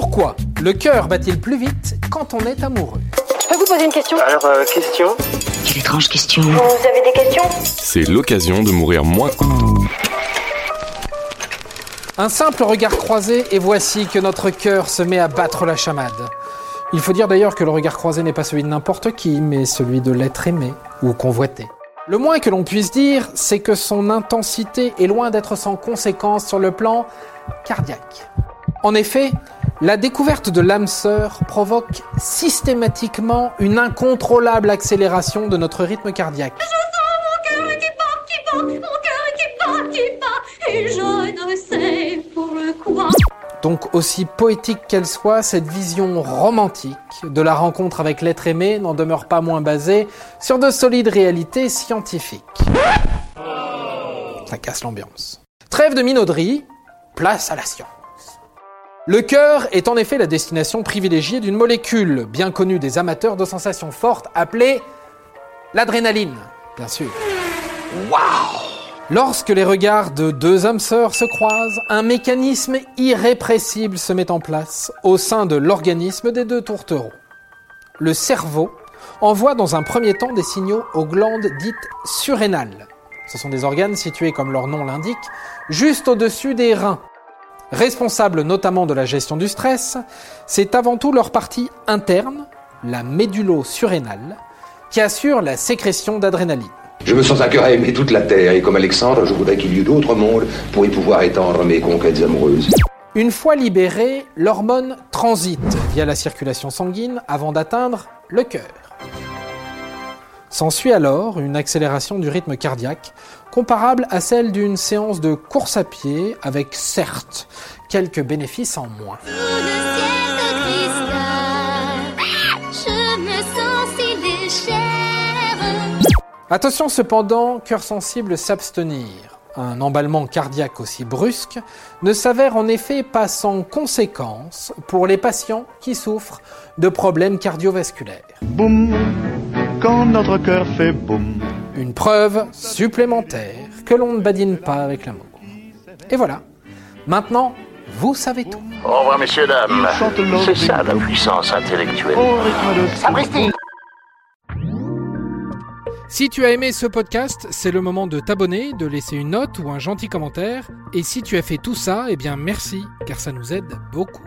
Pourquoi le cœur bat-il plus vite quand on est amoureux Je peux vous poser une question Alors, euh, question Quelle étrange question. Vous avez des questions C'est l'occasion de mourir moins. Un simple regard croisé et voici que notre cœur se met à battre la chamade. Il faut dire d'ailleurs que le regard croisé n'est pas celui de n'importe qui, mais celui de l'être aimé ou convoité. Le moins que l'on puisse dire, c'est que son intensité est loin d'être sans conséquence sur le plan cardiaque. En effet, la découverte de l'âme sœur provoque systématiquement une incontrôlable accélération de notre rythme cardiaque. Mon cœur qui bat, qui bat, mon cœur qui bat, qui bat, et je ne sais pourquoi. Donc aussi poétique qu'elle soit, cette vision romantique de la rencontre avec l'être aimé n'en demeure pas moins basée sur de solides réalités scientifiques. Ça casse l'ambiance. Trêve de minauderie, place à la science. Le cœur est en effet la destination privilégiée d'une molécule bien connue des amateurs de sensations fortes appelée l'adrénaline, bien sûr. Lorsque les regards de deux âmes sœurs se croisent, un mécanisme irrépressible se met en place au sein de l'organisme des deux tourtereaux. Le cerveau envoie dans un premier temps des signaux aux glandes dites surrénales. Ce sont des organes situés, comme leur nom l'indique, juste au-dessus des reins. Responsables notamment de la gestion du stress, c'est avant tout leur partie interne, la médullo-surrénale, qui assure la sécrétion d'adrénaline. Je me sens un cœur à aimer toute la terre et comme Alexandre, je voudrais qu'il y eût d'autres mondes pour y pouvoir étendre mes conquêtes amoureuses. Une fois libérée, l'hormone transite via la circulation sanguine avant d'atteindre le cœur. S'ensuit alors une accélération du rythme cardiaque comparable à celle d'une séance de course à pied avec certes quelques bénéfices en moins. Attention cependant, cœur sensible s'abstenir. Un emballement cardiaque aussi brusque ne s'avère en effet pas sans conséquences pour les patients qui souffrent de problèmes cardiovasculaires. Boum, quand notre cœur fait boum. Une preuve supplémentaire que l'on ne badine pas avec l'amour. Et voilà, maintenant, vous savez tout. Au revoir, messieurs, dames. C'est ça la puissance intellectuelle. Au rythme de Sapristi Si tu as aimé ce podcast, c'est le moment de t'abonner, de laisser une note ou un gentil commentaire. Et si tu as fait tout ça, eh bien merci, car ça nous aide beaucoup.